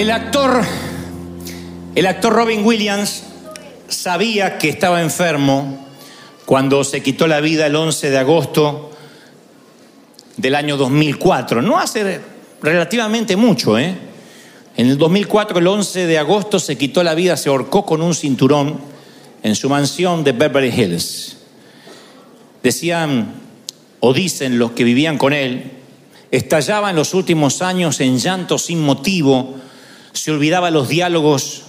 El actor, el actor Robin Williams sabía que estaba enfermo cuando se quitó la vida el 11 de agosto del año 2004. No hace relativamente mucho, ¿eh? En el 2004, el 11 de agosto, se quitó la vida, se ahorcó con un cinturón en su mansión de Beverly Hills. Decían o dicen los que vivían con él, estallaba en los últimos años en llanto sin motivo, se olvidaba los diálogos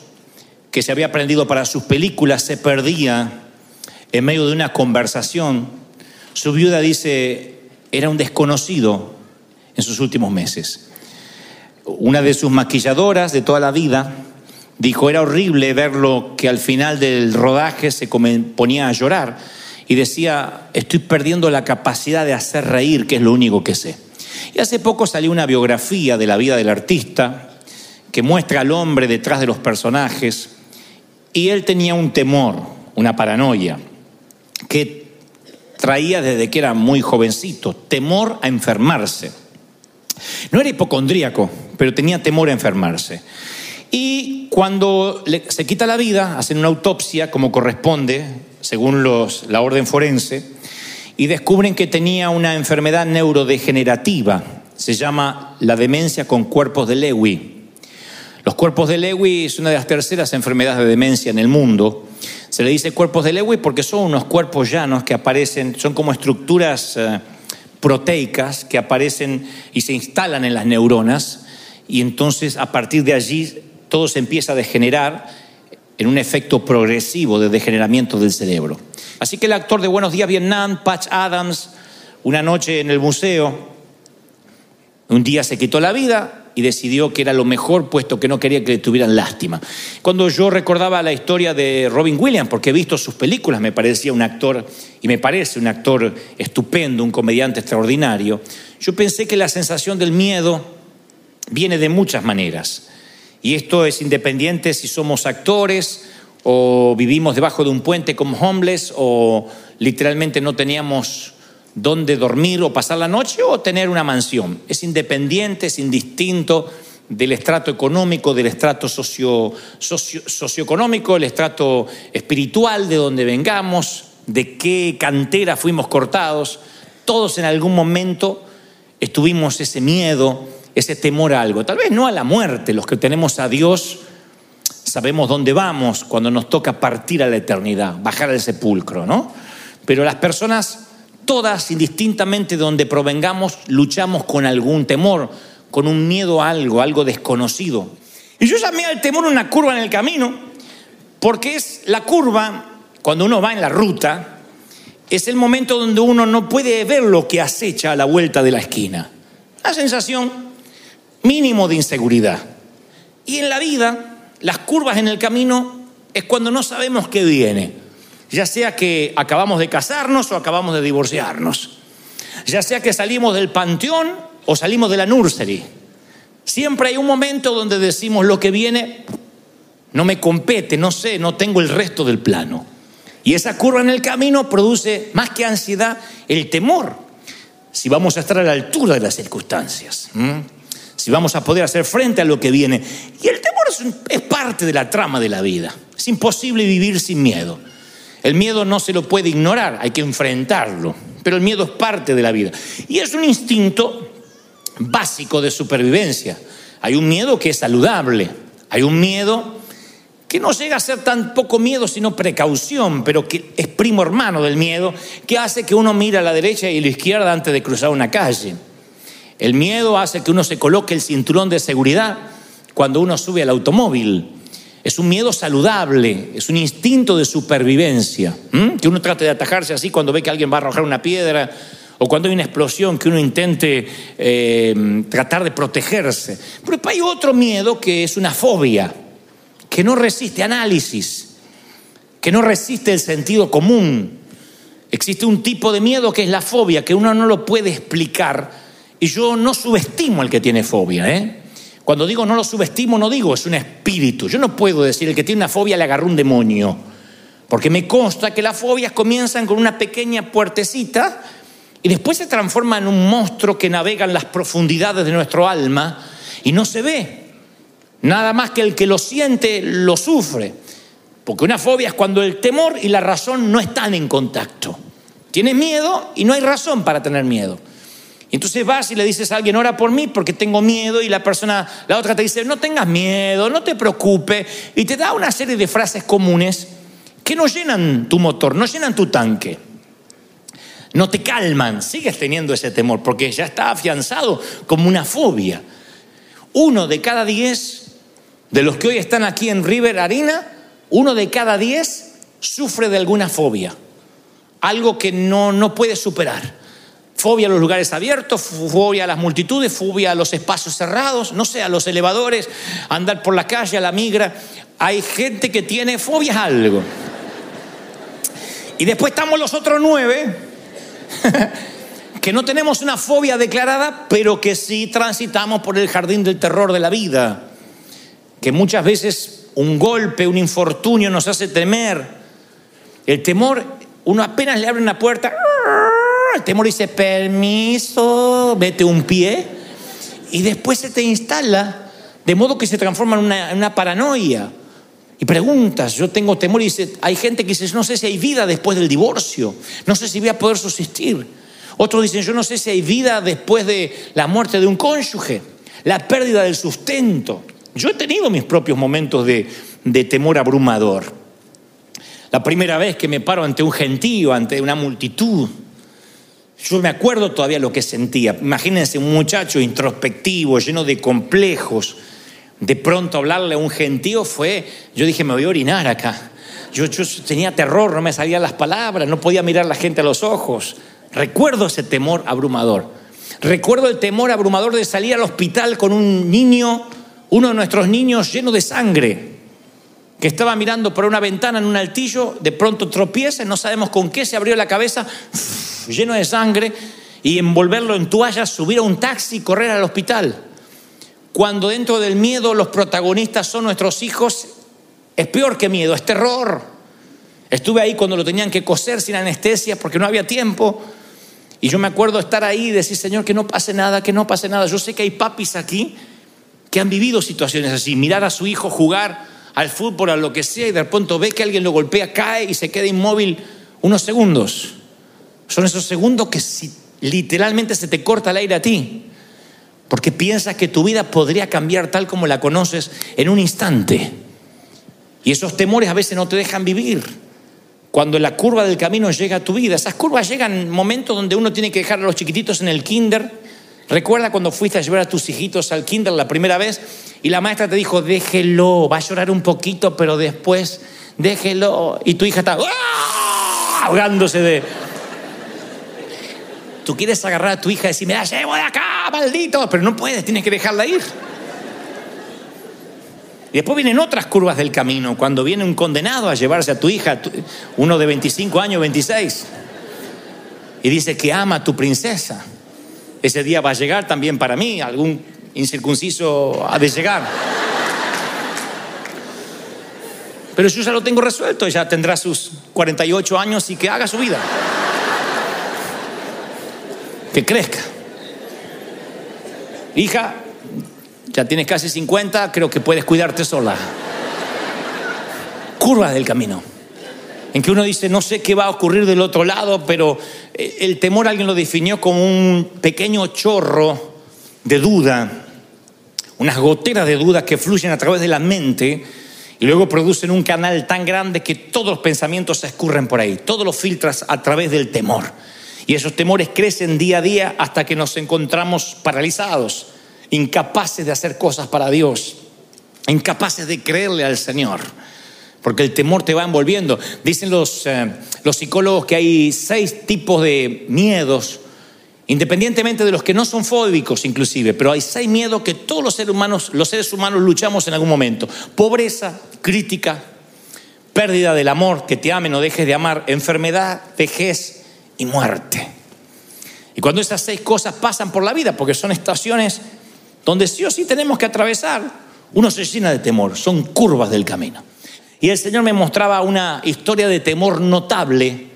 que se había aprendido para sus películas, se perdía en medio de una conversación. Su viuda dice, era un desconocido en sus últimos meses. Una de sus maquilladoras de toda la vida dijo, era horrible verlo que al final del rodaje se ponía a llorar y decía, estoy perdiendo la capacidad de hacer reír, que es lo único que sé. Y hace poco salió una biografía de la vida del artista que muestra al hombre detrás de los personajes y él tenía un temor, una paranoia, que traía desde que era muy jovencito, temor a enfermarse. No era hipocondríaco, pero tenía temor a enfermarse. Y cuando se quita la vida, hacen una autopsia como corresponde, según los, la orden forense, y descubren que tenía una enfermedad neurodegenerativa, se llama la demencia con cuerpos de Lewy. Los cuerpos de Lewy es una de las terceras enfermedades de demencia en el mundo. Se le dice cuerpos de Lewy porque son unos cuerpos llanos que aparecen, son como estructuras eh, proteicas que aparecen y se instalan en las neuronas y entonces a partir de allí todo se empieza a degenerar en un efecto progresivo de degeneramiento del cerebro. Así que el actor de Buenos Días Vietnam, Patch Adams, una noche en el museo, un día se quitó la vida y decidió que era lo mejor puesto que no quería que le tuvieran lástima. Cuando yo recordaba la historia de Robin Williams, porque he visto sus películas, me parecía un actor, y me parece un actor estupendo, un comediante extraordinario, yo pensé que la sensación del miedo viene de muchas maneras. Y esto es independiente si somos actores o vivimos debajo de un puente como homeless o literalmente no teníamos dónde dormir o pasar la noche o tener una mansión. Es independiente, es indistinto del estrato económico, del estrato socio, socioeconómico, el estrato espiritual, de donde vengamos, de qué cantera fuimos cortados. Todos en algún momento estuvimos ese miedo, ese temor a algo. Tal vez no a la muerte, los que tenemos a Dios sabemos dónde vamos cuando nos toca partir a la eternidad, bajar al sepulcro, ¿no? Pero las personas todas, indistintamente de donde provengamos, luchamos con algún temor, con un miedo a algo, algo desconocido. Y yo llamé al temor una curva en el camino, porque es la curva, cuando uno va en la ruta, es el momento donde uno no puede ver lo que acecha a la vuelta de la esquina. Una sensación mínimo de inseguridad. Y en la vida, las curvas en el camino es cuando no sabemos qué viene ya sea que acabamos de casarnos o acabamos de divorciarnos, ya sea que salimos del panteón o salimos de la nursery. Siempre hay un momento donde decimos lo que viene no me compete, no sé, no tengo el resto del plano. Y esa curva en el camino produce más que ansiedad el temor. Si vamos a estar a la altura de las circunstancias, si vamos a poder hacer frente a lo que viene. Y el temor es, parte de la trama de la vida. Es imposible vivir sin miedo. El miedo no se lo puede ignorar, hay que enfrentarlo, pero el miedo es parte de la vida. Y es un instinto básico de supervivencia. Hay un miedo que es saludable, hay un miedo que no llega a ser tan poco miedo, sino precaución, pero que es primo hermano del miedo, que hace que uno mire a la derecha y a la izquierda antes de cruzar una calle. El miedo hace que uno se coloque el cinturón de seguridad cuando uno sube al automóvil. Es un miedo saludable, es un instinto de supervivencia, que uno trate de atajarse así cuando ve que alguien va a arrojar una piedra o cuando hay una explosión, que uno intente eh, tratar de protegerse. Pero hay otro miedo que es una fobia, que no resiste análisis, que no resiste el sentido común. Existe un tipo de miedo que es la fobia, que uno no lo puede explicar, y yo no subestimo al que tiene fobia, ¿eh? Cuando digo no lo subestimo, no digo es un espíritu. Yo no puedo decir el que tiene una fobia le agarró un demonio. Porque me consta que las fobias comienzan con una pequeña puertecita y después se transforma en un monstruo que navega en las profundidades de nuestro alma y no se ve. Nada más que el que lo siente lo sufre. Porque una fobia es cuando el temor y la razón no están en contacto. Tienes miedo y no hay razón para tener miedo. Entonces vas y le dices a alguien, ora por mí porque tengo miedo y la persona, la otra te dice, no tengas miedo, no te preocupes. Y te da una serie de frases comunes que no llenan tu motor, no llenan tu tanque. No te calman, sigues teniendo ese temor porque ya está afianzado como una fobia. Uno de cada diez de los que hoy están aquí en River Arena, uno de cada diez sufre de alguna fobia, algo que no, no puede superar. Fobia a los lugares abiertos, fobia a las multitudes, fobia a los espacios cerrados, no sé, a los elevadores, andar por la calle, a la migra. Hay gente que tiene fobias a algo. Y después estamos los otros nueve, que no tenemos una fobia declarada, pero que sí transitamos por el jardín del terror de la vida. Que muchas veces un golpe, un infortunio nos hace temer. El temor, uno apenas le abre una puerta, el temor dice, permiso, vete un pie, y después se te instala, de modo que se transforma en una, paranoia. Y preguntas, yo tengo temor y dice, hay gente que dice, no sé si hay vida después del divorcio, no sé si voy a poder subsistir. Otros dicen, yo no sé si hay vida después de la muerte de un cónyuge, la pérdida del sustento. Yo he tenido mis propios momentos de, de temor abrumador. La primera vez que me paro ante un gentío, ante una multitud, yo me acuerdo todavía lo que sentía. Imagínense un muchacho introspectivo, lleno de complejos. De pronto hablarle a un gentío fue, yo dije, me voy a orinar acá. Yo, yo tenía terror, no me salían las palabras, no podía mirar a la gente a los ojos. Recuerdo ese temor abrumador. Recuerdo el temor abrumador de salir al hospital con un niño, uno de nuestros niños lleno de sangre, que estaba mirando por una ventana en un altillo, de pronto tropieza, no sabemos con qué se abrió la cabeza, lleno de sangre, y envolverlo en toallas, subir a un taxi y correr al hospital. Cuando dentro del miedo los protagonistas son nuestros hijos, es peor que miedo, es terror. Estuve ahí cuando lo tenían que coser sin anestesia porque no había tiempo. Y yo me acuerdo estar ahí y decir, Señor, que no pase nada, que no pase nada. Yo sé que hay papis aquí que han vivido situaciones así. Mirar a su hijo jugar al fútbol, a lo que sea, y de pronto ve que alguien lo golpea, cae y se queda inmóvil unos segundos. Son esos segundos que si literalmente se te corta el aire a ti, porque piensas que tu vida podría cambiar tal como la conoces en un instante. Y esos temores a veces no te dejan vivir. Cuando la curva del camino llega a tu vida, esas curvas llegan en momentos donde uno tiene que dejar a los chiquititos en el kinder. Recuerda cuando fuiste a llevar a tus hijitos al kinder la primera vez y la maestra te dijo, déjelo, va a llorar un poquito, pero después déjelo. Y tu hija está ¡ah! ahogándose de... Tú quieres agarrar a tu hija y decir, me la llevo de acá, maldito, pero no puedes, tienes que dejarla ir. Y después vienen otras curvas del camino, cuando viene un condenado a llevarse a tu hija, uno de 25 años, 26, y dice que ama a tu princesa. Ese día va a llegar también para mí, algún incircunciso ha de llegar. Pero yo ya lo tengo resuelto, ya tendrá sus 48 años y que haga su vida. Que crezca. Hija, ya tienes casi 50, creo que puedes cuidarte sola. Curvas del camino. En que uno dice, no sé qué va a ocurrir del otro lado, pero eh, el temor alguien lo definió como un pequeño chorro de duda unas goteras de dudas que fluyen a través de la mente y luego producen un canal tan grande que todos los pensamientos se escurren por ahí, todos los filtras a través del temor. Y esos temores crecen día a día hasta que nos encontramos paralizados, incapaces de hacer cosas para Dios, incapaces de creerle al Señor, porque el temor te va envolviendo. Dicen los, eh, los psicólogos que hay seis tipos de miedos Independientemente de los que no son fóbicos inclusive, pero hay seis miedos que todos los seres humanos, los seres humanos luchamos en algún momento. Pobreza, crítica, pérdida del amor, que te amen o dejes de amar, enfermedad, vejez y muerte. Y cuando esas seis cosas pasan por la vida, porque son estaciones donde sí o sí tenemos que atravesar, uno se llena de temor, son curvas del camino. Y el Señor me mostraba una historia de temor notable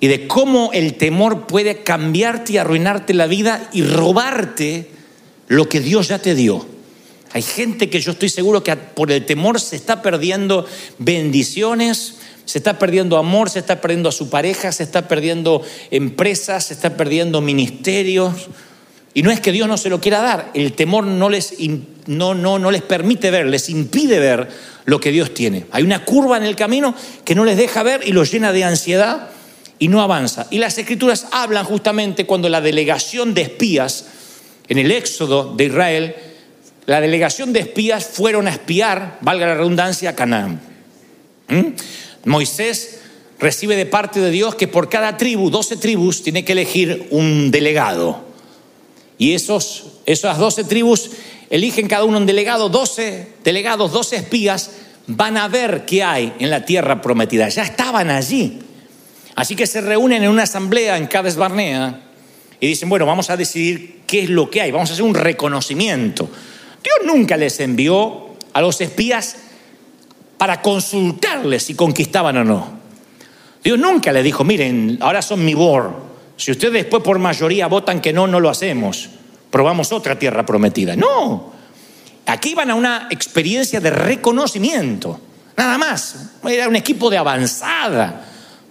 y de cómo el temor puede cambiarte y arruinarte la vida y robarte lo que Dios ya te dio. Hay gente que yo estoy seguro que por el temor se está perdiendo bendiciones, se está perdiendo amor, se está perdiendo a su pareja, se está perdiendo empresas, se está perdiendo ministerios. Y no es que Dios no se lo quiera dar, el temor no les, no, no, no les permite ver, les impide ver lo que Dios tiene. Hay una curva en el camino que no les deja ver y los llena de ansiedad y no avanza. Y las escrituras hablan justamente cuando la delegación de espías en el éxodo de Israel, la delegación de espías fueron a espiar, valga la redundancia, a Canaán. ¿Mm? Moisés recibe de parte de Dios que por cada tribu, 12 tribus, tiene que elegir un delegado. Y esos, esas 12 tribus eligen cada uno un delegado, 12 delegados, 12 espías, van a ver qué hay en la tierra prometida. Ya estaban allí. Así que se reúnen en una asamblea en Cades Barnea y dicen, bueno, vamos a decidir qué es lo que hay, vamos a hacer un reconocimiento. Dios nunca les envió a los espías para consultarles si conquistaban o no. Dios nunca les dijo, miren, ahora son mi board. Si ustedes después por mayoría votan que no, no lo hacemos. Probamos otra tierra prometida. No. Aquí iban a una experiencia de reconocimiento. Nada más. Era un equipo de avanzada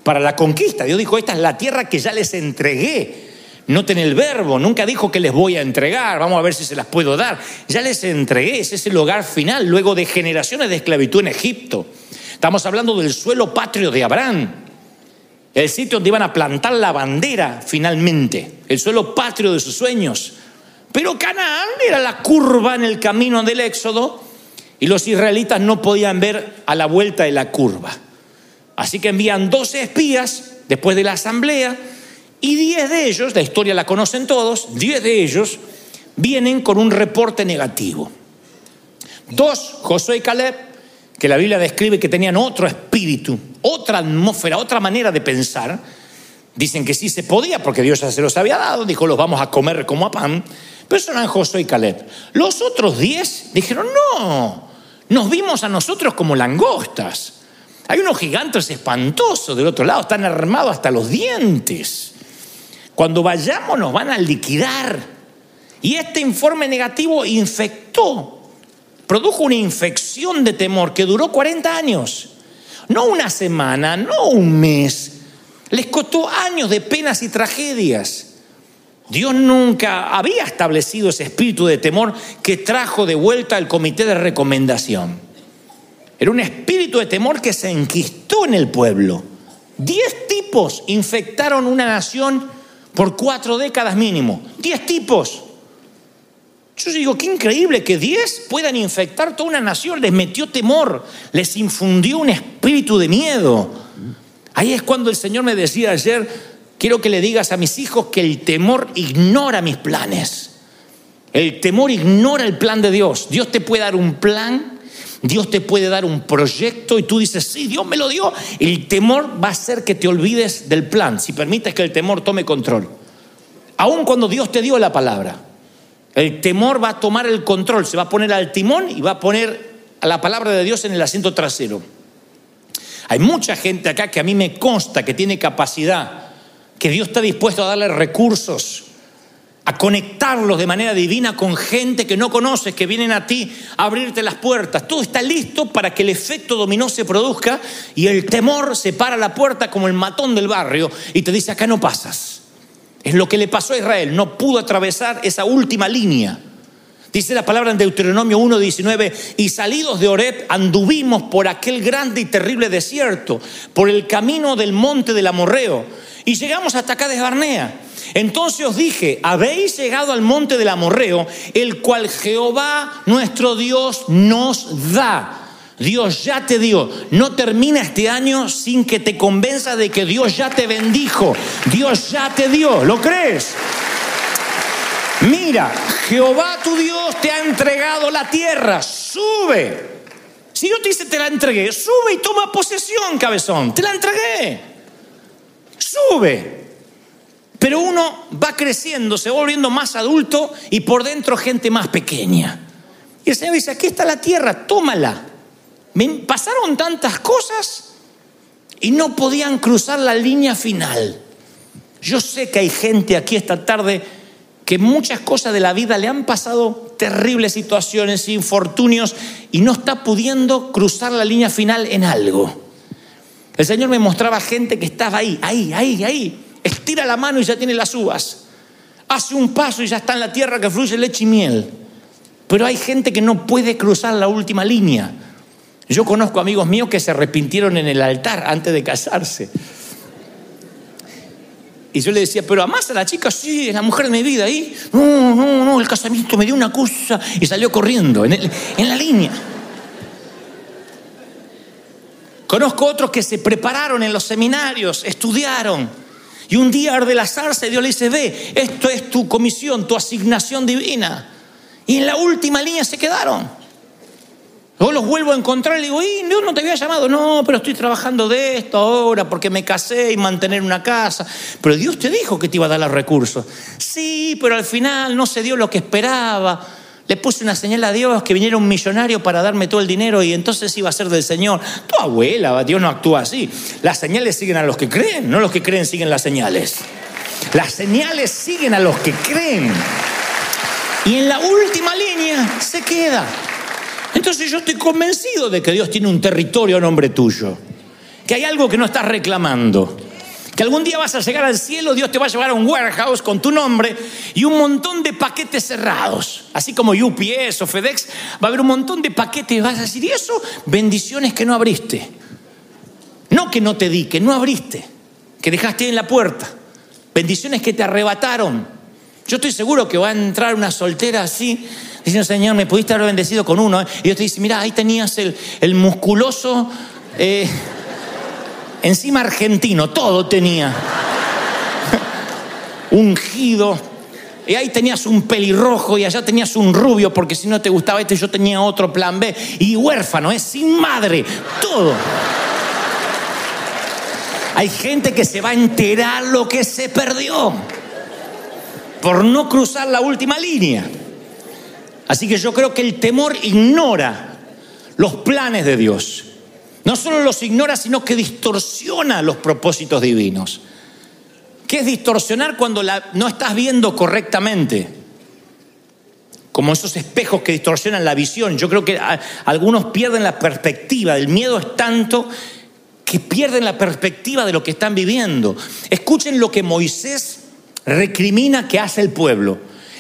para la conquista. Dios dijo, esta es la tierra que ya les entregué. Noten el verbo, nunca dijo que les voy a entregar, vamos a ver si se las puedo dar. Ya les entregué, ese es el hogar final, luego de generaciones de esclavitud en Egipto. Estamos hablando del suelo patrio de Abraham, el sitio donde iban a plantar la bandera finalmente, el suelo patrio de sus sueños. Pero Canaán era la curva en el camino del Éxodo y los israelitas no podían ver a la vuelta de la curva. Así que envían 12 espías después de la asamblea y 10 de ellos, la historia la conocen todos, 10 de ellos vienen con un reporte negativo. Dos, Josué y Caleb, que la Biblia describe que tenían otro espíritu, otra atmósfera, otra manera de pensar. Dicen que sí se podía porque Dios ya se los había dado, dijo los vamos a comer como a pan, pero eso eran Josué y Caleb. Los otros 10 dijeron, no, nos vimos a nosotros como langostas. Hay unos gigantes espantosos del otro lado, están armados hasta los dientes. Cuando vayamos nos van a liquidar. Y este informe negativo infectó, produjo una infección de temor que duró 40 años. No una semana, no un mes. Les costó años de penas y tragedias. Dios nunca había establecido ese espíritu de temor que trajo de vuelta al comité de recomendación. Era un espíritu de temor que se enquistó en el pueblo. Diez tipos infectaron una nación por cuatro décadas mínimo. Diez tipos. Yo digo, qué increíble que diez puedan infectar toda una nación. Les metió temor, les infundió un espíritu de miedo. Ahí es cuando el Señor me decía ayer, quiero que le digas a mis hijos que el temor ignora mis planes. El temor ignora el plan de Dios. Dios te puede dar un plan Dios te puede dar un proyecto y tú dices, sí, Dios me lo dio. El temor va a hacer que te olvides del plan, si permites que el temor tome control. Aun cuando Dios te dio la palabra, el temor va a tomar el control, se va a poner al timón y va a poner a la palabra de Dios en el asiento trasero. Hay mucha gente acá que a mí me consta que tiene capacidad, que Dios está dispuesto a darle recursos, a conectarlos de manera divina con gente que no conoces, que vienen a ti a abrirte las puertas. Todo está listo para que el efecto dominó se produzca y el temor se para la puerta como el matón del barrio y te dice, acá no pasas. Es lo que le pasó a Israel, no pudo atravesar esa última línea. Dice la palabra en Deuteronomio 1:19, y salidos de Oreb anduvimos por aquel grande y terrible desierto, por el camino del monte del Amorreo, y llegamos hasta acá de Barnea. Entonces os dije, habéis llegado al monte del Amorreo, el cual Jehová nuestro Dios nos da. Dios ya te dio. No termina este año sin que te convenza de que Dios ya te bendijo. Dios ya te dio. ¿Lo crees? Mira, Jehová tu Dios te ha entregado la tierra. Sube. Si yo te dice te la entregué, sube y toma posesión, cabezón. Te la entregué. Sube. Pero uno va creciendo, se va volviendo más adulto y por dentro gente más pequeña. Y el Señor dice, aquí está la tierra, tómala. Pasaron tantas cosas y no podían cruzar la línea final. Yo sé que hay gente aquí esta tarde que muchas cosas de la vida le han pasado terribles situaciones, infortunios, y no está pudiendo cruzar la línea final en algo. El Señor me mostraba gente que estaba ahí, ahí, ahí, ahí. Estira la mano y ya tiene las uvas. Hace un paso y ya está en la tierra que fluye leche y miel. Pero hay gente que no puede cruzar la última línea. Yo conozco amigos míos que se arrepintieron en el altar antes de casarse. Y yo le decía, pero amás a la chica, sí, es la mujer de mi vida. Y no, no, no, el casamiento me dio una cosa y salió corriendo en, en la línea. Conozco otros que se prepararon en los seminarios, estudiaron. Y un día arde la zarza y Dios le dice, ve, esto es tu comisión, tu asignación divina. Y en la última línea se quedaron. Luego los vuelvo a encontrar y digo, y no te había llamado. No, pero estoy trabajando de esto ahora porque me casé y mantener una casa. Pero Dios te dijo que te iba a dar los recursos. Sí, pero al final no se dio lo que esperaba. Le puse una señal a Dios que viniera un millonario para darme todo el dinero y entonces iba a ser del Señor. Tu abuela, Dios no actúa así. Las señales siguen a los que creen, no los que creen siguen las señales. Las señales siguen a los que creen. Y en la última línea se queda. Entonces yo estoy convencido de que Dios tiene un territorio a nombre tuyo, que hay algo que no estás reclamando, que algún día vas a llegar al cielo, Dios te va a llevar a un warehouse con tu nombre y un montón de paquetes cerrados, así como UPS o FedEx, va a haber un montón de paquetes vas a decir, ¿y eso? Bendiciones que no abriste. No que no te di, que no abriste, que dejaste en la puerta. Bendiciones que te arrebataron. Yo estoy seguro que va a entrar una soltera así Diciendo, Señor, me pudiste haber bendecido con uno. ¿eh? Y Dios te dice, mira, ahí tenías el, musculoso, eh, encima argentino, todo tenía. Ungido. Y ahí tenías un pelirrojo y allá tenías un rubio, porque si no te gustaba este, yo tenía otro plan B. Y huérfano, es sin madre, todo. Hay gente que se va a enterar lo que se perdió por no cruzar la última línea. Así que yo creo que el temor ignora los planes de Dios. No solo los ignora, sino que distorsiona los propósitos divinos. ¿Qué es distorsionar cuando no estás viendo correctamente? Como esos espejos que distorsionan la visión. Yo creo que algunos pierden la perspectiva. El miedo es tanto que pierden la perspectiva de lo que están viviendo. Escuchen lo que Moisés recrimina que hace el pueblo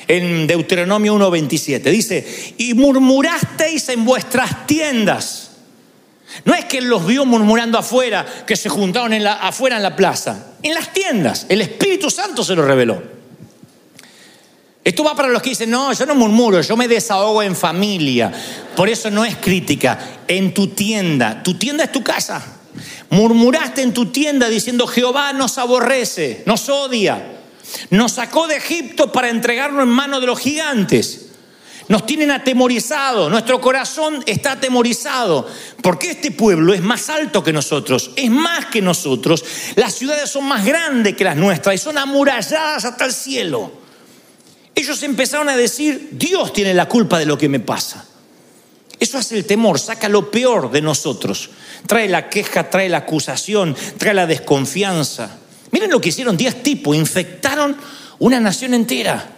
en Deuteronomio 1.27. Dice, y murmurasteis en vuestras tiendas. No es que los vio murmurando afuera, que se juntaron en la, afuera en la plaza. En las tiendas. El Espíritu Santo se lo reveló. Esto va para los que dicen, no, yo no murmuro, yo me desahogo en familia. Por eso no es crítica. En tu tienda. Tu tienda es tu casa. Murmuraste en tu tienda diciendo, Jehová nos aborrece, nos odia. Nos sacó de Egipto para entregarnos en manos de los gigantes. Nos tienen atemorizados, nuestro corazón está atemorizado, porque este pueblo es más alto que nosotros, es más que nosotros. Las ciudades son más grandes que las nuestras y son amuralladas hasta el cielo. Ellos empezaron a decir, Dios tiene la culpa de lo que me pasa. Eso hace el temor, saca lo peor de nosotros. Trae la queja, trae la acusación, trae la desconfianza. Miren lo que hicieron días tipo, infectaron una nación entera.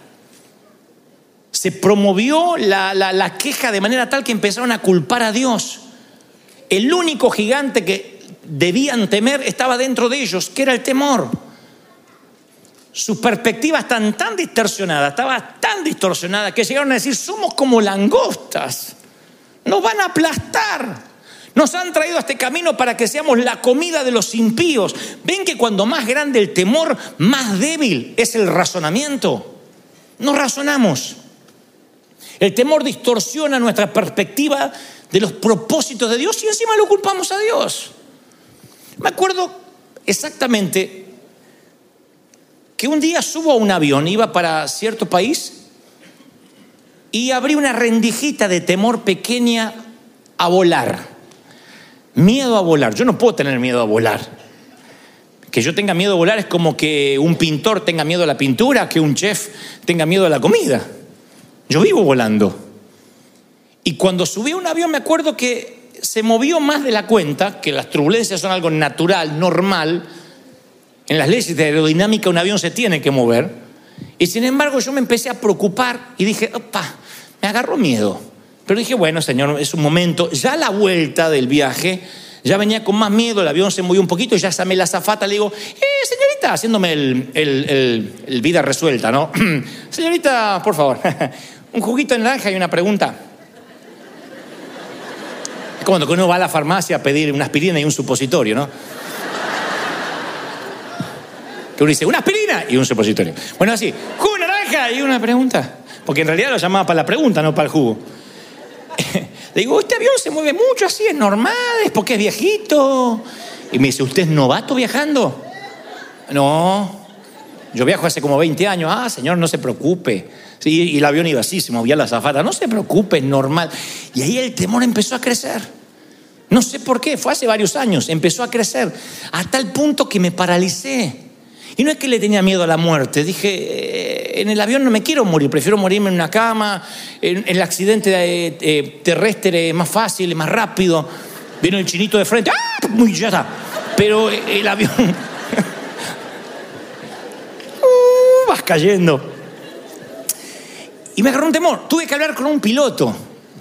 Se promovió la, la, queja de manera tal que empezaron a culpar a Dios. El único gigante que debían temer estaba dentro de ellos, que era el temor. Sus perspectivas están tan distorsionadas, estaba tan distorsionada que llegaron a decir, somos como langostas, nos van a aplastar. Nos han traído a este camino para que seamos la comida de los impíos. Ven que cuando más grande el temor, más débil es el razonamiento. No razonamos. El temor distorsiona nuestra perspectiva de los propósitos de Dios y encima lo culpamos a Dios. Me acuerdo exactamente que un día subo a un avión, iba para cierto país y abrí una rendijita de temor pequeña a volar. Miedo a volar. Yo no puedo tener miedo a volar. Que yo tenga miedo a volar es como que un pintor tenga miedo a la pintura, que un chef tenga miedo a la comida. Yo vivo volando. Y cuando subí a un avión me acuerdo que se movió más de la cuenta, que las turbulencias son algo natural, normal. En las leyes de aerodinámica un avión se tiene que mover. Y sin embargo yo me empecé a preocupar y dije, opa, me agarró miedo. Pero dije, bueno, Señor, es un momento. Ya la vuelta del viaje, ya venía con más miedo, el avión se movió un poquito y ya llamé la zafata, le digo, eh, señorita, haciéndome el vida resuelta, ¿no? señorita, por favor, un juguito de naranja y una pregunta. Es como cuando uno va a la farmacia a pedir una aspirina y un supositorio, ¿no? Que uno dice, una aspirina y un supositorio. Bueno, así, jugo de naranja y una pregunta. Porque en realidad lo llamaba para la pregunta, no para el jugo. Le digo, este avión se mueve mucho así, es normal, es porque es viejito. Y me dice, ¿usted es novato viajando? No, yo viajo hace como 20 años. Ah, señor, no se preocupe. Sí, y el avión iba así, se movía la zafata. No se preocupe, es normal. Y ahí el temor empezó a crecer. No sé por qué, fue hace varios años, empezó a crecer. Hasta el punto que me paralicé. Y no es que le tenía miedo a la muerte, dije, eh, en el avión no me quiero morir, prefiero morirme en una cama, en, el accidente eh, eh, terrestre es más fácil, es más rápido. Vino el chinito de frente, ¡ah! Muy ya está. Pero el avión... uh, vas cayendo. Y me agarró un temor, tuve que hablar con un piloto.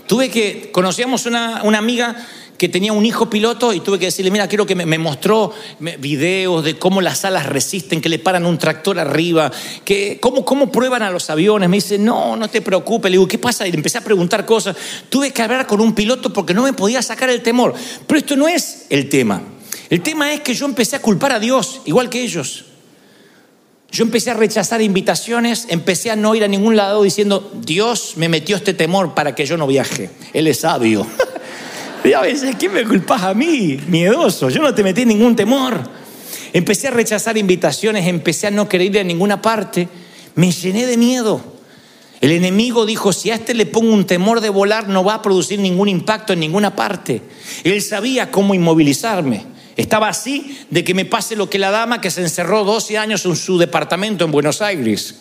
Tuve que, conocíamos una, una amiga que tenía un hijo piloto y tuve que decirle, mira, quiero que me, mostró videos de cómo las alas resisten, que le paran un tractor arriba, que cómo, cómo prueban a los aviones. Me dice, no, no te preocupes. Le digo, ¿qué pasa? Y le empecé a preguntar cosas. Tuve que hablar con un piloto porque no me podía sacar el temor. Pero esto no es el tema. El tema es que yo empecé a culpar a Dios, igual que ellos. Yo empecé a rechazar invitaciones, empecé a no ir a ningún lado diciendo, Dios me metió este temor para que yo no viaje. Él es sabio. Y a veces, ¿quién me culpas a mí? Miedoso, yo no te metí ningún temor. Empecé a rechazar invitaciones, empecé a no querer ir a ninguna parte. Me llené de miedo. El enemigo dijo, si a este le pongo un temor de volar, no va a producir ningún impacto en ninguna parte. Él sabía cómo inmovilizarme. Estaba así de que me pase lo que la dama que se encerró 12 años en su departamento en Buenos Aires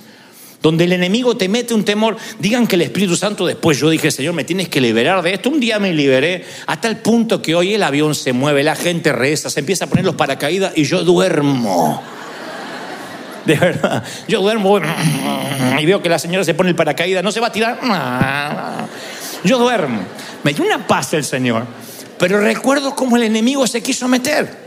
donde el enemigo te mete un temor, digan que el Espíritu Santo después yo dije, Señor, me tienes que liberar de esto. Un día me liberé hasta el punto que hoy el avión se mueve, la gente reza, se empieza a poner los paracaídas y yo duermo. De verdad, yo duermo y veo que la señora se pone el paracaídas, no se va a tirar. Yo duermo. Me dio una paz el Señor, pero recuerdo cómo el enemigo se quiso meter.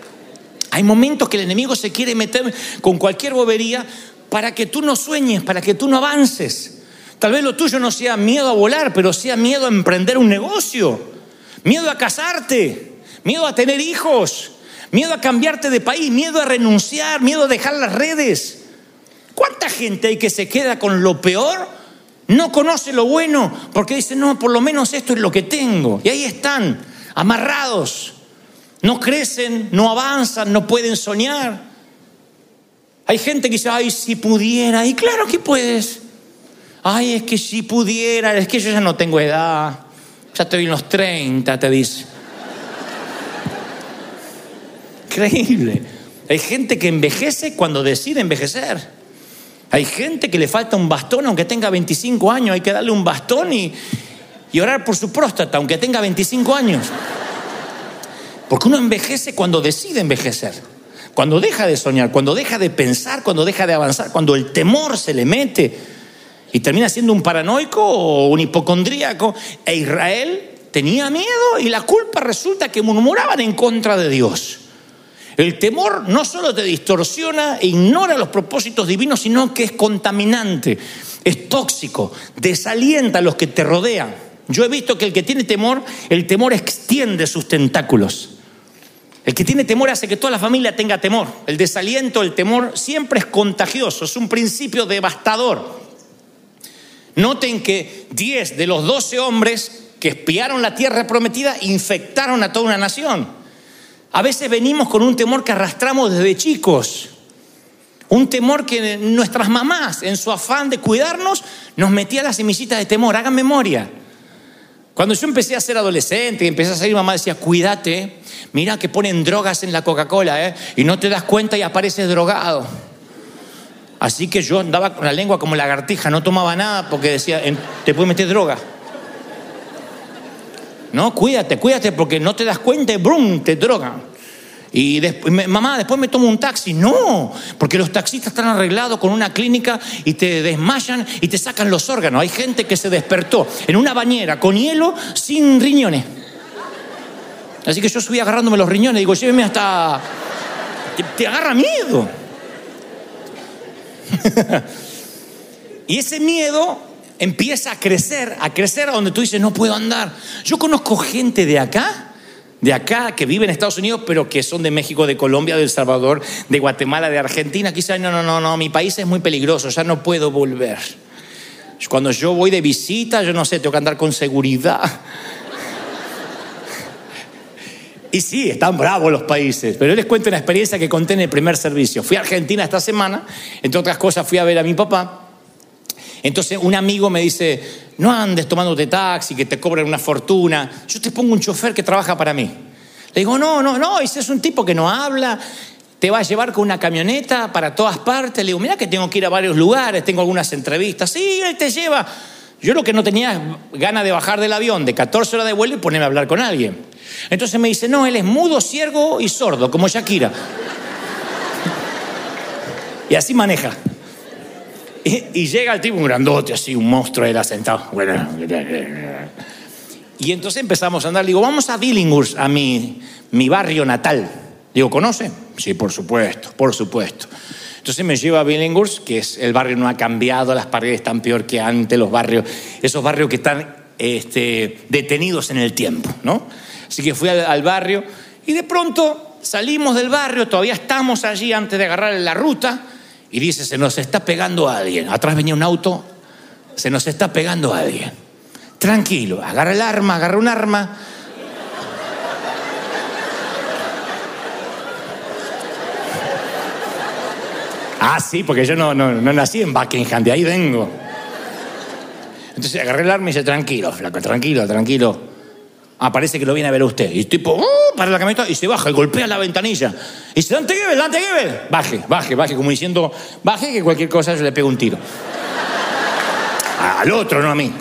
Hay momentos que el enemigo se quiere meter con cualquier bobería para que tú no sueñes, para que tú no avances. Tal vez lo tuyo no sea miedo a volar, pero sea miedo a emprender un negocio, miedo a casarte, miedo a tener hijos, miedo a cambiarte de país, miedo a renunciar, miedo a dejar las redes. ¿Cuánta gente hay que se queda con lo peor? No conoce lo bueno porque dice, no, por lo menos esto es lo que tengo. Y ahí están, amarrados. No crecen, no avanzan, no pueden soñar. Hay gente que dice, ay, si pudiera. Y claro que puedes. Ay, es que si pudiera, es que yo ya no tengo edad. Ya estoy en los 30, te dice. Increíble. Hay gente que envejece cuando decide envejecer. Hay gente que le falta un bastón aunque tenga 25 años. Hay que darle un bastón y, y orar por su próstata aunque tenga 25 años. Porque uno envejece cuando decide envejecer. Cuando deja de soñar, cuando deja de pensar, cuando deja de avanzar, cuando el temor se le mete y termina siendo un paranoico o un hipocondríaco. E Israel tenía miedo y la culpa resulta que murmuraban en contra de Dios. El temor no solo te distorsiona e ignora los propósitos divinos, sino que es contaminante, es tóxico, desalienta a los que te rodean. Yo he visto que el que tiene temor, el temor extiende sus tentáculos. El que tiene temor hace que toda la familia tenga temor. El desaliento, el temor siempre es contagioso, es un principio devastador. Noten que 10 de los 12 hombres que espiaron la tierra prometida infectaron a toda una nación. A veces venimos con un temor que arrastramos desde chicos. Un temor que nuestras mamás, en su afán de cuidarnos, nos metía las semillitas de temor. Hagan memoria. Cuando yo empecé a ser adolescente y empecé a salir, mamá decía, cuídate, mira que ponen drogas en la Coca-Cola, ¿eh? Y no te das cuenta y apareces drogado. Así que yo andaba con la lengua como lagartija, no tomaba nada porque decía, te puede meter droga. No, cuídate, cuídate porque no te das cuenta y ¡brum! te drogan. Y después, mamá, después me tomo un taxi. No, porque los taxistas están arreglados con una clínica y te desmayan y te sacan los órganos. Hay gente que se despertó en una bañera con hielo sin riñones. Así que yo subí agarrándome los riñones. Digo, lléveme hasta... Te, te agarra miedo. y ese miedo empieza a crecer, a crecer a donde tú dices, no puedo andar. Yo conozco gente de acá, de acá, que vive en Estados Unidos, pero que son de México, de Colombia, de El Salvador, de Guatemala, de Argentina. Quizás, no, no, no, no, mi país es muy peligroso, ya no puedo volver. Cuando yo voy de visita, yo no sé, tengo que andar con seguridad. Y sí, están bravos los países, pero yo les cuento una experiencia que conté en el primer servicio. Fui a Argentina esta semana, entre otras cosas fui a ver a mi papá. Entonces un amigo me dice, no andes tomándote taxi, que te cobran una fortuna, yo te pongo un chofer que trabaja para mí. Le digo, no, no, no, ese es un tipo que no habla, te va a llevar con una camioneta para todas partes. Le digo, mira que tengo que ir a varios lugares, tengo algunas entrevistas. Sí, él te lleva. Yo lo que no tenía es ganas de bajar del avión de 14 horas de vuelo y ponerme a hablar con alguien. Entonces me dice, no, él es mudo, ciego y sordo, como Shakira. Y así maneja. Y, y llega el tipo, un grandote, así, un monstruo, era sentado. Bueno, y entonces empezamos a andar. Digo, vamos a Billinghurst, a mi, mi barrio natal. Digo, ¿conoce? Sí, por supuesto, por supuesto. Entonces me lleva a Billinghurst, que es el barrio no ha cambiado, las paredes están peor que antes, los barrios, esos barrios que están este, detenidos en el tiempo, ¿no? Así que fui al, al barrio y de pronto salimos del barrio, todavía estamos allí antes de agarrar la ruta y dice, se nos está pegando alguien. Atrás venía un auto, se nos está pegando alguien. Tranquilo, agarra el arma, agarra un arma. Ah, sí, porque yo no, no, no nací en Buckingham, de ahí vengo. Entonces agarré el arma y dice, tranquilo, flaco, tranquilo, tranquilo. Ah, parece que lo viene a ver usted. Y tipo, ¡uh! para la camioneta y se baja y golpea la ventanilla. Y dice, Dante Gebel, Dante Gebel. Baje, baje, baje, como diciendo, baje que cualquier cosa yo le pego un tiro. Al otro, no a mí.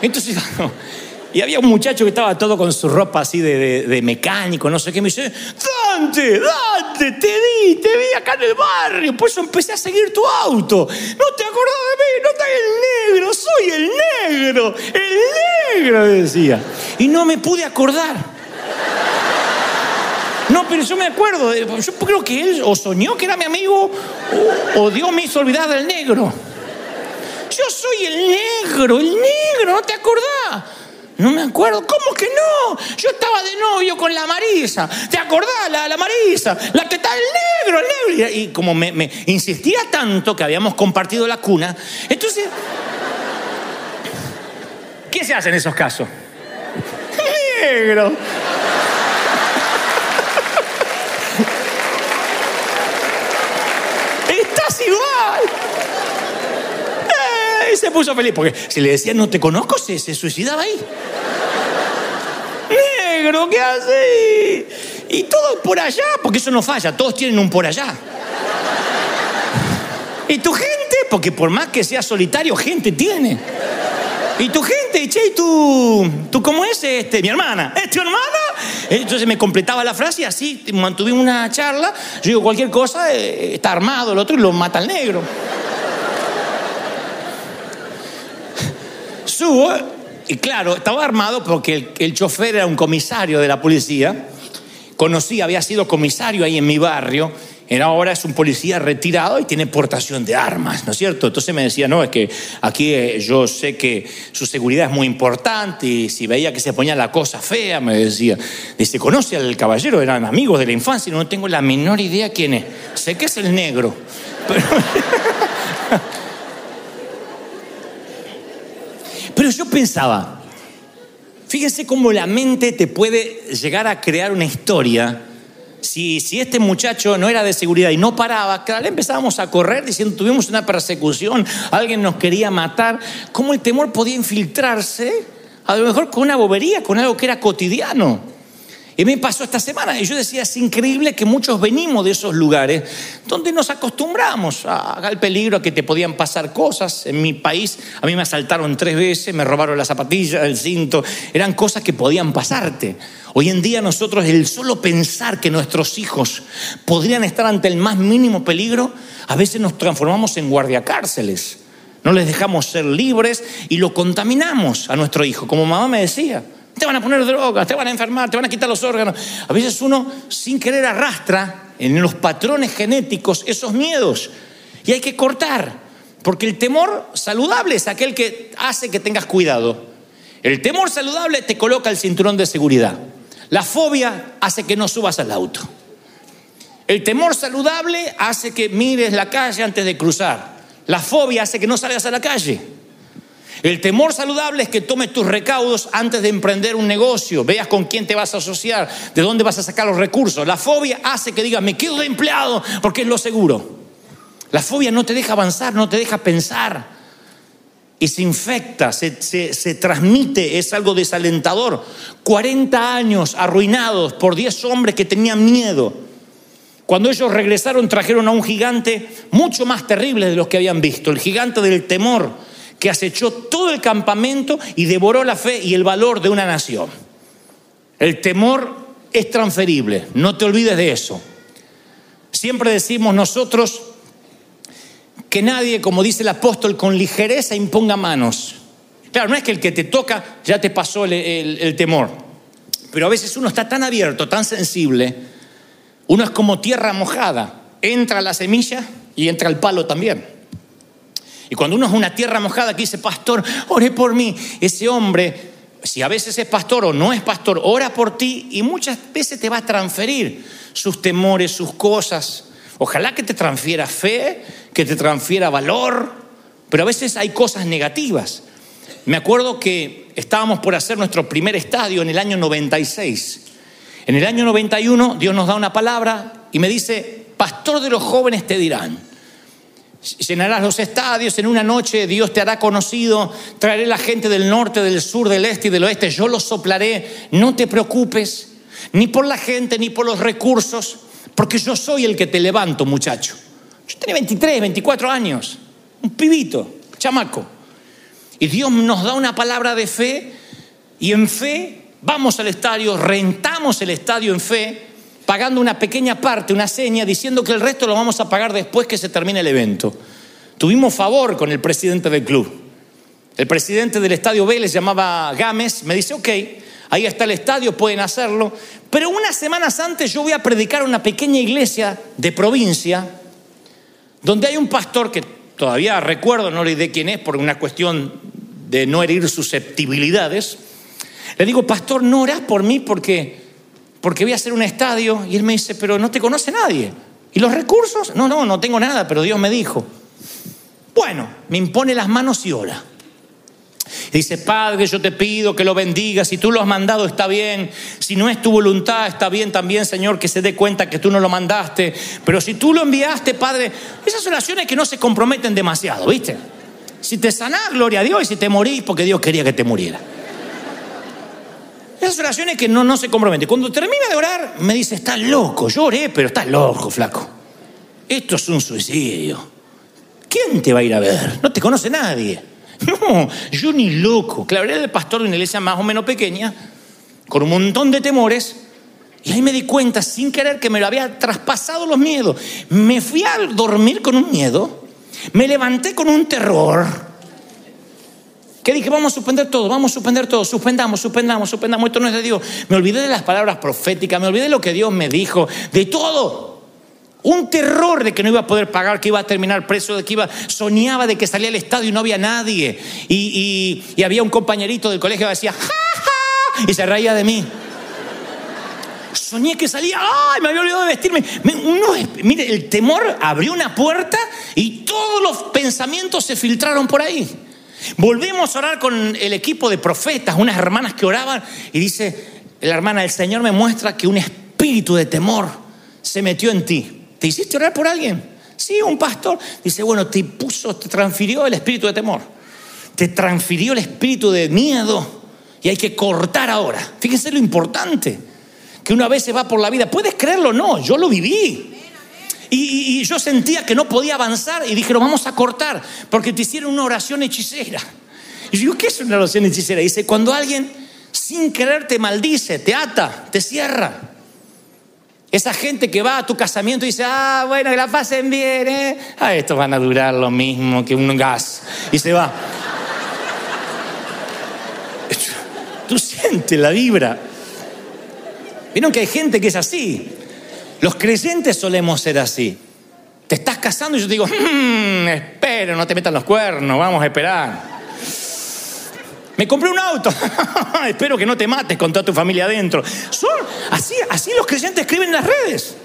Entonces, y había un muchacho que estaba todo con su ropa así de, de- mecánico, no sé qué, me dice, Dante, Dante, te vi, te vi acá en el barrio, por eso empecé a seguir tu auto. No te acordás de mí, no estás el negro, soy el negro, el negro, decía. Y no me pude acordar. No, pero yo me acuerdo, yo creo que él o soñó que era mi amigo o, o Dios me hizo olvidar del negro. Yo soy el negro, el negro, ¿no te acordás? No me acuerdo. ¿Cómo que no? Yo estaba de novio con la Marisa. ¿Te acordás? La, la Marisa. La que está el negro, el negro. Y, como me, me insistía tanto que habíamos compartido la cuna, entonces... ¿Qué se hace en esos casos? Negro. Estás igual. Se puso feliz, porque si le decían no te conozco, se, se suicidaba ahí. Negro, ¿qué hace? Y todo por allá, porque eso no falla, todos tienen un por allá. Y tu gente, porque por más que sea solitario, gente tiene. Y tu gente, che, y tú, ¿tú cómo es este? Mi hermana. ¿Es tu hermana? Entonces me completaba la frase y así mantuvimos una charla. Yo digo, cualquier cosa, eh, está armado el otro y lo mata al negro. Subo, y claro, estaba armado porque el, chofer era un comisario de la policía. Conocí, había sido comisario ahí en mi barrio. Era ahora es un policía retirado y tiene portación de armas, ¿no es cierto? Entonces me decía, no, es que aquí eh, yo sé que su seguridad es muy importante y si veía que se ponía la cosa fea, me decía, dice, ¿conoce al caballero? Eran amigos de la infancia y no tengo la menor idea quién es. Sé que es el negro. Pero, Pero yo pensaba, fíjense cómo la mente te puede llegar a crear una historia. Si, si este muchacho no era de seguridad y no paraba, vez empezábamos a correr diciendo tuvimos una persecución, alguien nos quería matar, cómo el temor podía infiltrarse, a lo mejor con una bobería, con algo que era cotidiano. Y me pasó esta semana y yo decía, es increíble que muchos venimos de esos lugares donde nos acostumbramos al peligro, a que te podían pasar cosas. En mi país a mí me asaltaron tres veces, me robaron la zapatilla, el cinto, eran cosas que podían pasarte. Hoy en día nosotros el solo pensar que nuestros hijos podrían estar ante el más mínimo peligro, a veces nos transformamos en guardiacárceles. No les dejamos ser libres y lo contaminamos a nuestro hijo, como mamá me decía. Te van a poner drogas, te van a enfermar, te van a quitar los órganos. A veces uno sin querer arrastra en los patrones genéticos esos miedos. Y hay que cortar, porque el temor saludable es aquel que hace que tengas cuidado. El temor saludable te coloca el cinturón de seguridad. La fobia hace que no subas al auto. El temor saludable hace que mires la calle antes de cruzar. La fobia hace que no salgas a la calle. El temor saludable es que tomes tus recaudos antes de emprender un negocio, veas con quién te vas a asociar, de dónde vas a sacar los recursos. La fobia hace que digas, me quedo de empleado porque es lo seguro. La fobia no te deja avanzar, no te deja pensar. Y se infecta, se, se transmite, es algo desalentador. 40 años arruinados por 10 hombres que tenían miedo. Cuando ellos regresaron trajeron a un gigante mucho más terrible de los que habían visto, el gigante del temor que acechó todo el campamento y devoró la fe y el valor de una nación. El temor es transferible, no te olvides de eso. Siempre decimos nosotros que nadie, como dice el apóstol, con ligereza imponga manos. Claro, no es que el que te toca ya te pasó el, temor, pero a veces uno está tan abierto, tan sensible, uno es como tierra mojada, entra la semilla y entra el palo también. Y cuando uno es una tierra mojada que dice, pastor, ore por mí, ese hombre, si a veces es pastor o no es pastor, ora por ti y muchas veces te va a transferir sus temores, sus cosas. Ojalá que te transfiera fe, que te transfiera valor, pero a veces hay cosas negativas. Me acuerdo que estábamos por hacer nuestro primer estadio en el año 96. En el año 91 Dios nos da una palabra y me dice, pastor de los jóvenes te dirán, Llenarás los estadios en una noche, Dios te hará conocido, traeré la gente del norte, del sur, del este y del oeste, yo los soplaré, no te preocupes, ni por la gente, ni por los recursos, porque yo soy el que te levanto, muchacho. Yo tenía 23, 24 años, un pibito, chamaco. Y Dios nos da una palabra de fe y en fe vamos al estadio, rentamos el estadio en fe pagando una pequeña parte, una seña, diciendo que el resto lo vamos a pagar después que se termine el evento. Tuvimos favor con el presidente del club. El presidente del estadio Vélez llamaba Gámez, me dice, ok, ahí está el estadio, pueden hacerlo, pero unas semanas antes yo voy a predicar una pequeña iglesia de provincia, donde hay un pastor que todavía recuerdo, no le diré quién es por una cuestión de no herir susceptibilidades. Le digo, pastor, no orás por mí porque porque voy a hacer un estadio. Y él me dice, pero no te conoce nadie. ¿Y los recursos? No, no, no tengo nada, pero Dios me dijo. Bueno, me impone las manos y ora. Y dice, Padre, yo te pido que lo bendigas. Si tú lo has mandado, está bien. Si no es tu voluntad, está bien también, Señor, que se dé cuenta que tú no lo mandaste. Pero si tú lo enviaste, Padre, esas oraciones que no se comprometen demasiado, ¿viste? Si te sanás, gloria a Dios. Y si te morís, porque Dios quería que te muriera. Esas oraciones que no, no se compromete. Cuando termina de orar, me dice, estás loco. Yo oré, pero estás loco, flaco. Esto es un suicidio. ¿Quién te va a ir a ver? No te conoce nadie. No, yo ni loco. Claro, era el pastor de una iglesia más o menos pequeña, con un montón de temores. Y ahí me di cuenta, sin querer, que me lo había traspasado los miedos. Me fui a dormir con un miedo, me levanté con un terror que dije, vamos a suspender todo, vamos a suspender todo, suspendamos, suspendamos, suspendamos, esto no es de Dios. Me olvidé de las palabras proféticas, me olvidé de lo que Dios me dijo, de todo. Un terror de que no iba a poder pagar, que iba a terminar preso, de que iba, soñaba de que salía al estadio y no había nadie. Y, había un compañerito del colegio que decía, ja, ja, y se reía de mí. Soñé que salía, ¡ay! Me había olvidado de vestirme. mire, el temor abrió una puerta y todos los pensamientos se filtraron por ahí. Volvimos a orar con el equipo de profetas, unas hermanas que oraban, y dice la hermana, el Señor me muestra que un espíritu de temor se metió en ti. ¿Te hiciste orar por alguien? Sí, un pastor. Dice, bueno, te puso, te transfirió el espíritu de temor. Te transfirió el espíritu de miedo. Y hay que cortar ahora. Fíjense lo importante que una vez se va por la vida. ¿Puedes creerlo? No, yo lo viví. Y, yo sentía que no podía avanzar y dijeron, vamos a cortar, porque te hicieron una oración hechicera. Y yo ¿qué es una oración hechicera? dice, cuando alguien sin querer te maldice, te ata, te cierra. Esa gente que va a tu casamiento y dice, ah, bueno, que la pasen bien, ¿eh? Ah, estos van a durar lo mismo que un gas. Y se va. Tú sientes la vibra. Vieron que hay gente que es así. Los creyentes solemos ser así. Te estás casando y yo te digo, mmm, espero, no te metan los cuernos, vamos a esperar. Me compré un auto. Espero que no te mates con toda tu familia adentro. Son así, así los creyentes escriben en las redes.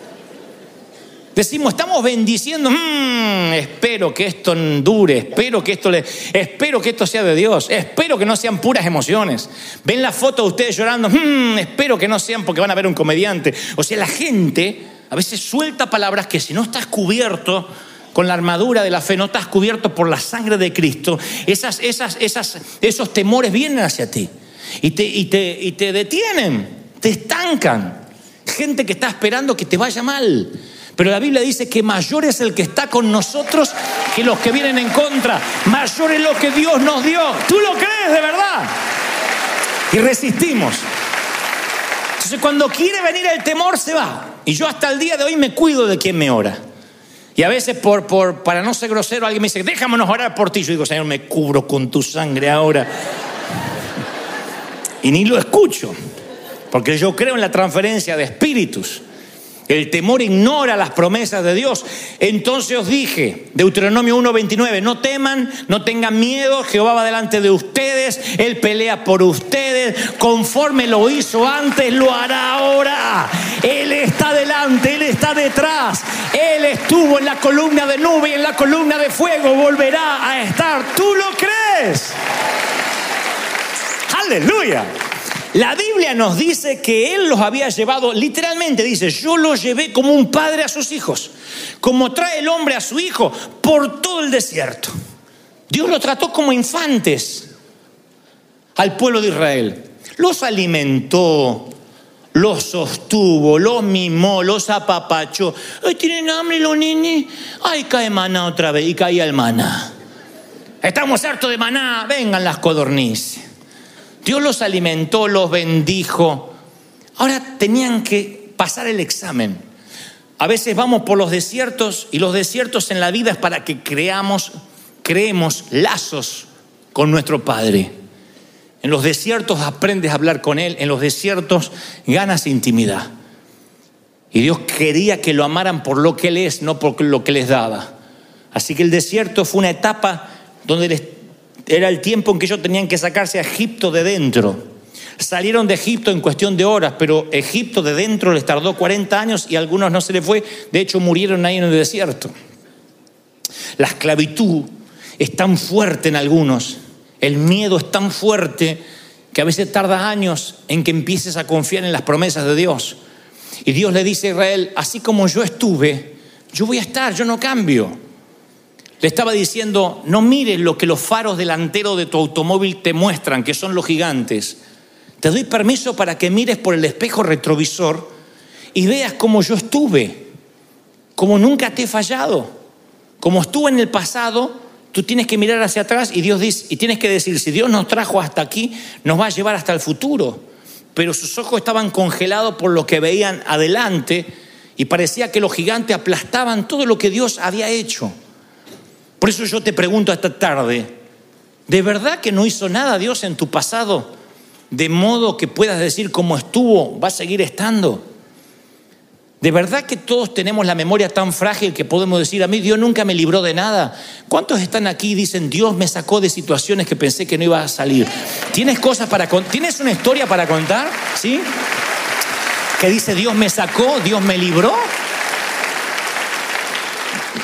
Decimos, estamos bendiciendo, mm, espero que esto dure, espero que esto le, espero que esto sea de Dios, espero que no sean puras emociones. Ven la foto de ustedes llorando, mm, espero que no sean porque van a ver un comediante. O sea, la gente a veces suelta palabras que si no estás cubierto con la armadura de la fe, no estás cubierto por la sangre de Cristo, esas, esas, esas, esos temores vienen hacia ti y te, y, te, y te detienen, te estancan. Gente que está esperando que te vaya mal. Pero la Biblia dice que mayor es el que está con nosotros que los que vienen en contra. Mayor es lo que Dios nos dio. ¿Tú lo crees de verdad? Y resistimos. Entonces cuando quiere venir el temor se va. Y yo hasta el día de hoy me cuido de quien me ora. Y a veces, por, por, para no ser grosero, alguien me dice, déjamenos orar por ti. Yo digo, Señor, me cubro con tu sangre ahora. Y ni lo escucho, porque yo creo en la transferencia de espíritus. El temor ignora las promesas de Dios. Entonces os dije, Deuteronomio 1:29, no teman, no tengan miedo, Jehová va delante de ustedes, Él pelea por ustedes, conforme lo hizo antes, lo hará ahora. Él está delante, Él está detrás, Él estuvo en la columna de nube y en la columna de fuego, volverá a estar. ¿Tú lo crees? Aleluya. La Biblia nos dice que Él los había llevado, literalmente dice, yo los llevé como un padre a sus hijos, como trae el hombre a su hijo por todo el desierto. Dios los trató como infantes al pueblo de Israel. Los alimentó, los sostuvo, los mimó, los apapachó. Ay, tienen hambre los niños. Ay, cae maná otra vez. Y caía el maná. Estamos hartos de maná. Vengan las codornices. Dios los alimentó, los bendijo. Ahora tenían que pasar el examen. A veces vamos por los desiertos y los desiertos en la vida es para que creamos, creemos lazos con nuestro Padre. En los desiertos aprendes a hablar con Él, en los desiertos ganas intimidad. Y Dios quería que lo amaran por lo que Él es, no por lo que les daba. Así que el desierto fue una etapa donde les era el tiempo en que ellos tenían que sacarse a Egipto de dentro. Salieron de Egipto en cuestión de horas, pero Egipto de dentro les tardó 40 años y a algunos no se les fue. De hecho, murieron ahí en el desierto. La esclavitud es tan fuerte en algunos, el miedo es tan fuerte que a veces tarda años en que empieces a confiar en las promesas de Dios. Y Dios le dice a Israel, así como yo estuve, yo voy a estar, yo no cambio. Le estaba diciendo, no mires lo que los faros delanteros de tu automóvil te muestran, que son los gigantes. Te doy permiso para que mires por el espejo retrovisor y veas cómo yo estuve, como nunca te he fallado, como estuve en el pasado. Tú tienes que mirar hacia atrás y Dios dice, y tienes que decir, si Dios nos trajo hasta aquí, nos va a llevar hasta el futuro. Pero sus ojos estaban congelados por lo que veían adelante y parecía que los gigantes aplastaban todo lo que Dios había hecho. Por eso yo te pregunto esta tarde, ¿de verdad que no hizo nada Dios en tu pasado? De modo que puedas decir cómo estuvo, va a seguir estando. ¿De verdad que todos tenemos la memoria tan frágil que podemos decir, a mí Dios nunca me libró de nada? ¿Cuántos están aquí y dicen, Dios me sacó de situaciones que pensé que no iba a salir? ¿Tienes cosas para ¿Tienes una historia para contar? ¿Sí? Que dice, Dios me sacó, Dios me libró.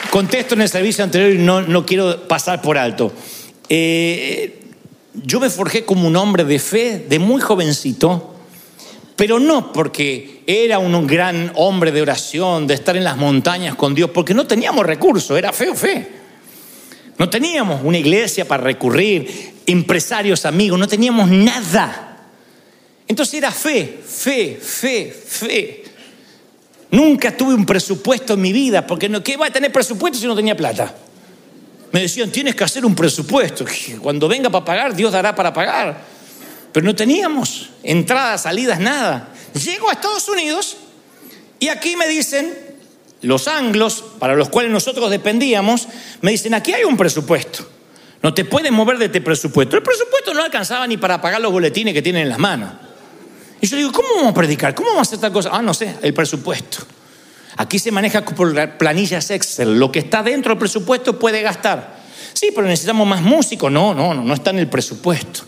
Contesto en el servicio anterior y no, no quiero pasar por alto. Eh, yo me forjé como un hombre de fe de muy jovencito, pero no porque era un gran hombre de oración, de estar en las montañas con Dios, porque no teníamos recursos, era fe o fe. No teníamos una iglesia para recurrir, empresarios, amigos, no teníamos nada. Entonces era fe, fe, fe, fe. Nunca tuve un presupuesto en mi vida, porque no, ¿qué va a tener presupuesto si no tenía plata? Me decían, tienes que hacer un presupuesto. Cuando venga para pagar, Dios dará para pagar. Pero no teníamos entradas, salidas, nada. Llego a Estados Unidos y aquí me dicen, los anglos, para los cuales nosotros dependíamos, me dicen, aquí hay un presupuesto. No te puedes mover de este presupuesto. El presupuesto no alcanzaba ni para pagar los boletines que tienen en las manos. Y yo digo, ¿cómo vamos a predicar? ¿Cómo vamos a hacer tal cosa? Ah, no sé, el presupuesto. Aquí se maneja por planillas Excel. Lo que está dentro del presupuesto puede gastar. Sí, pero necesitamos más músicos. No, no, no, no está en el presupuesto.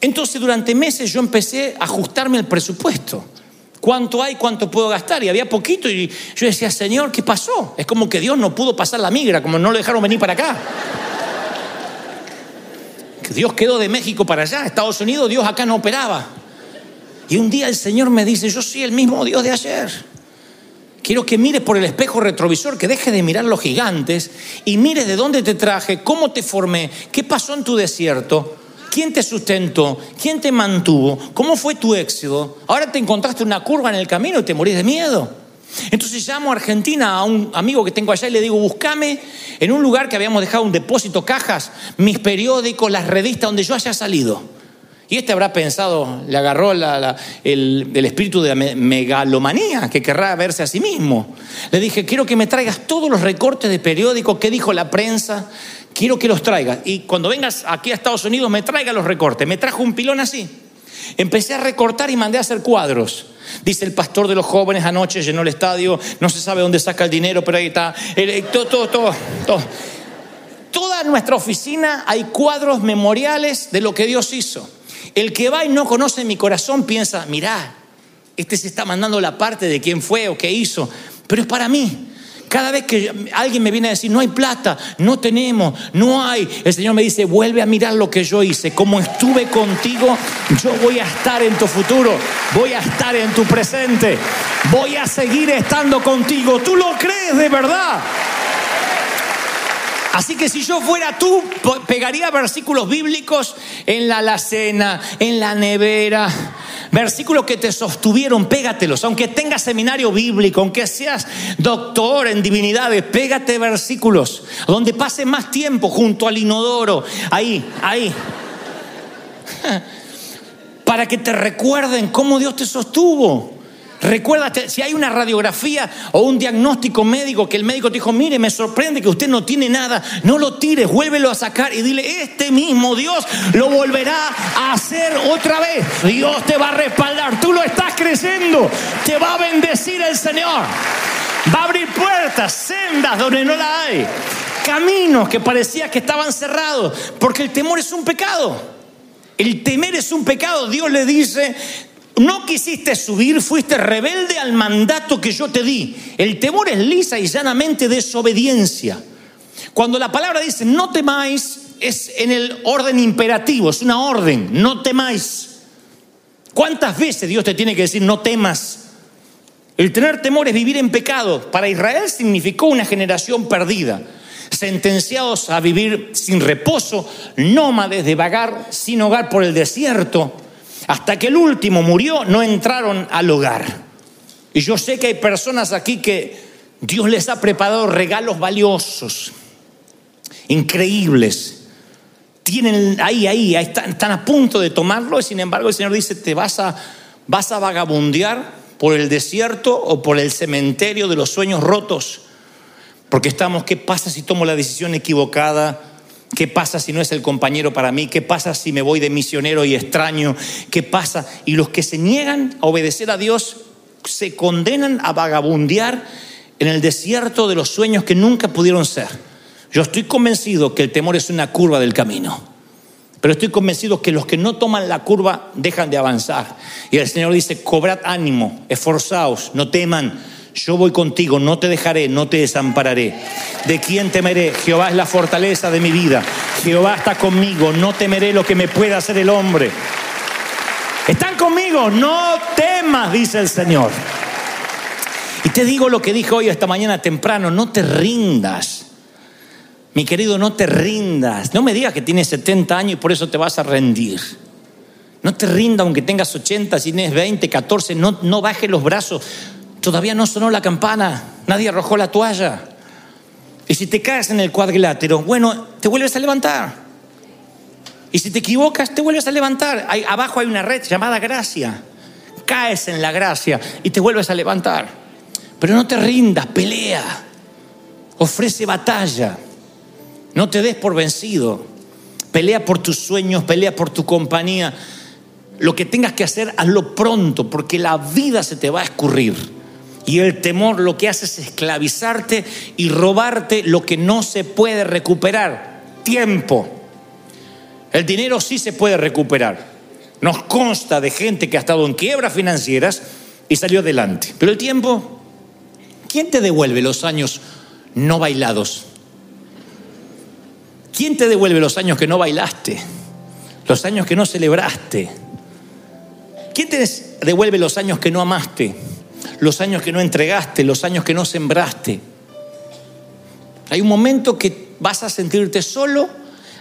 Entonces durante meses yo empecé a ajustarme el presupuesto. ¿Cuánto hay? ¿Cuánto puedo gastar? Y había poquito y yo decía, Señor, ¿qué pasó? Es como que Dios no pudo pasar la migra, como no lo dejaron venir para acá. Dios quedó de México para allá, Estados Unidos, Dios acá no operaba. Y un día el Señor me dice, yo soy el mismo Dios de ayer. Quiero que mires por el espejo retrovisor, que dejes de mirar los gigantes y mires de dónde te traje, cómo te formé, qué pasó en tu desierto, quién te sustentó, quién te mantuvo, cómo fue tu éxito. Ahora te encontraste una curva en el camino y te morís de miedo. Entonces llamo a Argentina a un amigo que tengo allá y le digo, búscame en un lugar que habíamos dejado un depósito, cajas, mis periódicos, las revistas donde yo haya salido. Y este habrá pensado, le agarró el, espíritu de megalomanía, que querrá verse a sí mismo. Le dije, quiero que me traigas todos los recortes de periódicos que dijo la prensa, quiero que los traigas. Y cuando vengas aquí a Estados Unidos, me traiga los recortes. Me trajo un pilón así. Empecé a recortar y mandé a hacer cuadros. Dice el pastor de los jóvenes anoche, llenó el estadio, no se sabe dónde saca el dinero, pero ahí está. Todo, todo, todo, todo. Toda nuestra oficina hay cuadros memoriales de lo que Dios hizo. El que va y no conoce mi corazón piensa, mirá, este se está mandando la parte de quién fue o qué hizo, pero es para mí. Cada vez que alguien me viene a decir, no hay plata, no tenemos, no hay, el Señor me dice, vuelve a mirar lo que yo hice. Como estuve contigo, yo voy a estar en tu futuro, voy a estar en tu presente, voy a seguir estando contigo. ¿Tú lo crees de verdad? Así que si yo fuera tú, pegaría versículos bíblicos en la alacena, en la nevera, versículos que te sostuvieron, pégatelos. Aunque tengas seminario bíblico, aunque seas doctor en divinidades, pégate versículos donde pase más tiempo junto al inodoro, ahí, ahí. Para que te recuerden cómo Dios te sostuvo. Recuerda, si hay una radiografía o un diagnóstico médico que el médico te dijo, mire, me sorprende que usted no tiene nada, no lo tires, vuélvelo a sacar y dile, este mismo Dios lo volverá a hacer otra vez. Dios te va a respaldar, tú lo estás creciendo, te va a bendecir el Señor. Va a abrir puertas, sendas donde no la hay, caminos que parecía que estaban cerrados, porque el temor es un pecado. El temer es un pecado. Dios le dice, no quisiste subir, fuiste rebelde al mandato que yo te di. El temor es lisa y llanamente desobediencia. Cuando la palabra dice no temáis, es en el orden imperativo, es una orden, no temáis. ¿Cuántas veces Dios te tiene que decir no temas? El tener temor es vivir en pecado. Para Israel significó una generación perdida, sentenciados a vivir sin reposo, nómades de vagar sin hogar por el desierto. Hasta que el último murió, no entraron al hogar. Y yo sé que hay personas aquí que Dios les ha preparado regalos valiosos, increíbles. Tienen ahí, ahí, están, a punto de tomarlo y sin embargo el Señor dice, te vas a, vas a vagabundear por el desierto o por el cementerio de los sueños rotos. Porque estamos, ¿qué pasa si tomo la decisión equivocada? ¿Qué pasa si no es el compañero para mí? ¿Qué pasa si me voy de misionero y extraño? ¿Qué pasa? Y los que se niegan a obedecer a Dios se condenan a vagabundear en el desierto de los sueños que nunca pudieron ser. Yo estoy convencido que el temor es una curva del camino. Pero estoy convencido que los que no toman la curva dejan de avanzar. Y el Señor dice, cobrad ánimo, esforzaos, no teman yo voy contigo, no te dejaré, no te desampararé. ¿De quién temeré? Jehová es la fortaleza de mi vida. Jehová está conmigo, no temeré lo que me pueda hacer el hombre. Están conmigo, no temas, dice el Señor. Y te digo lo que dijo hoy esta mañana temprano, no te rindas. Mi querido, no te rindas. No me digas que tienes 70 años y por eso te vas a rendir. No te rinda aunque tengas 80, si tienes 20, 14, no, no bajes los brazos. Todavía no sonó la campana, nadie arrojó la toalla. Y si te caes en el cuadrilátero, bueno, te vuelves a levantar. Y si te equivocas, te vuelves a levantar. abajo hay una red llamada gracia. Caes en la gracia y te vuelves a levantar. Pero no te rindas, pelea. Ofrece batalla. No te des por vencido. Pelea por tus sueños, pelea por tu compañía. Lo que tengas que hacer, hazlo pronto, porque la vida se te va a escurrir. Y el temor lo que hace es esclavizarte y robarte lo que no se puede recuperar. Tiempo. El dinero sí se puede recuperar. Nos consta de gente que ha estado en quiebras financieras y salió adelante. Pero el tiempo, ¿quién te devuelve los años no bailados? ¿Quién te devuelve los años que no bailaste? Los años que no celebraste. ¿Quién te devuelve los años que no amaste? Los años que no entregaste, los años que no sembraste. Hay un momento que vas a sentirte solo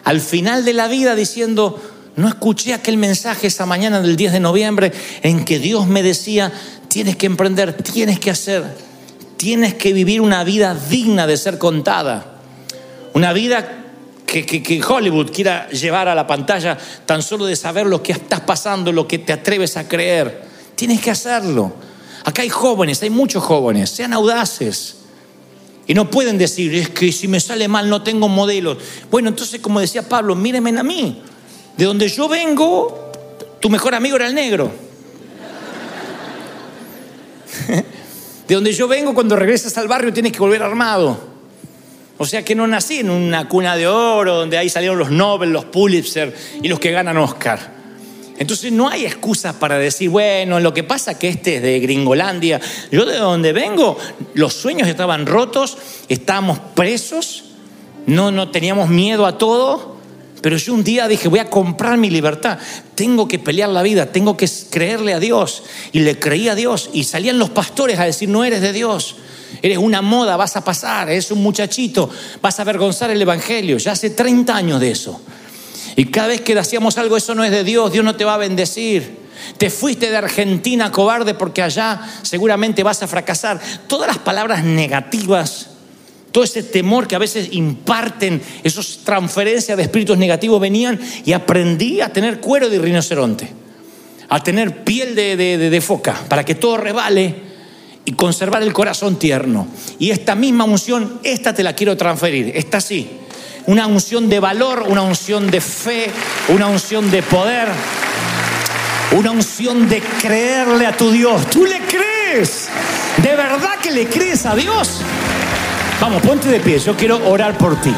al final de la vida diciendo, no escuché aquel mensaje esa mañana del 10 de noviembre en que Dios me decía, tienes que emprender, tienes que hacer, tienes que vivir una vida digna de ser contada. Una vida que, Hollywood quiera llevar a la pantalla tan solo de saber lo que estás pasando, lo que te atreves a creer. Tienes que hacerlo. Acá hay jóvenes, hay muchos jóvenes, sean audaces. Y no pueden decir, es que si me sale mal no tengo modelos. Bueno, entonces como decía Pablo, mírenme a mí. De donde yo vengo, tu mejor amigo era el negro. De donde yo vengo, cuando regresas al barrio tienes que volver armado. O sea que no nací en una cuna de oro donde ahí salieron los Nobel, los Pulitzer y los que ganan Oscar. Entonces no hay excusas para decir, bueno, lo que pasa que este es de Gringolandia. Yo de donde vengo, los sueños estaban rotos, estábamos presos, no, no teníamos miedo a todo. Pero yo un día dije, voy a comprar mi libertad, tengo que pelear la vida, tengo que creerle a Dios. Y le creí a Dios. Y salían los pastores a decir, no eres de Dios eres una moda, vas a pasar, eres un muchachito, vas a avergonzar el Evangelio. Ya hace 30 años de eso. Y cada vez que hacíamos algo, eso no es de Dios, Dios no te va a bendecir. Te fuiste de Argentina cobarde porque allá seguramente vas a fracasar. Todas las palabras negativas, todo ese temor que a veces imparten, esas transferencias de espíritus negativos venían y aprendí a tener cuero de rinoceronte, a tener piel de, de foca, para que todo revale y conservar el corazón tierno. Y esta misma unción, esta te la quiero transferir, esta sí. Una unción de valor, una unción de fe, una unción de poder, una unción de creerle a tu Dios. ¿Tú le crees? ¿De verdad que le crees a Dios? Vamos, ponte de pie, yo quiero orar por ti.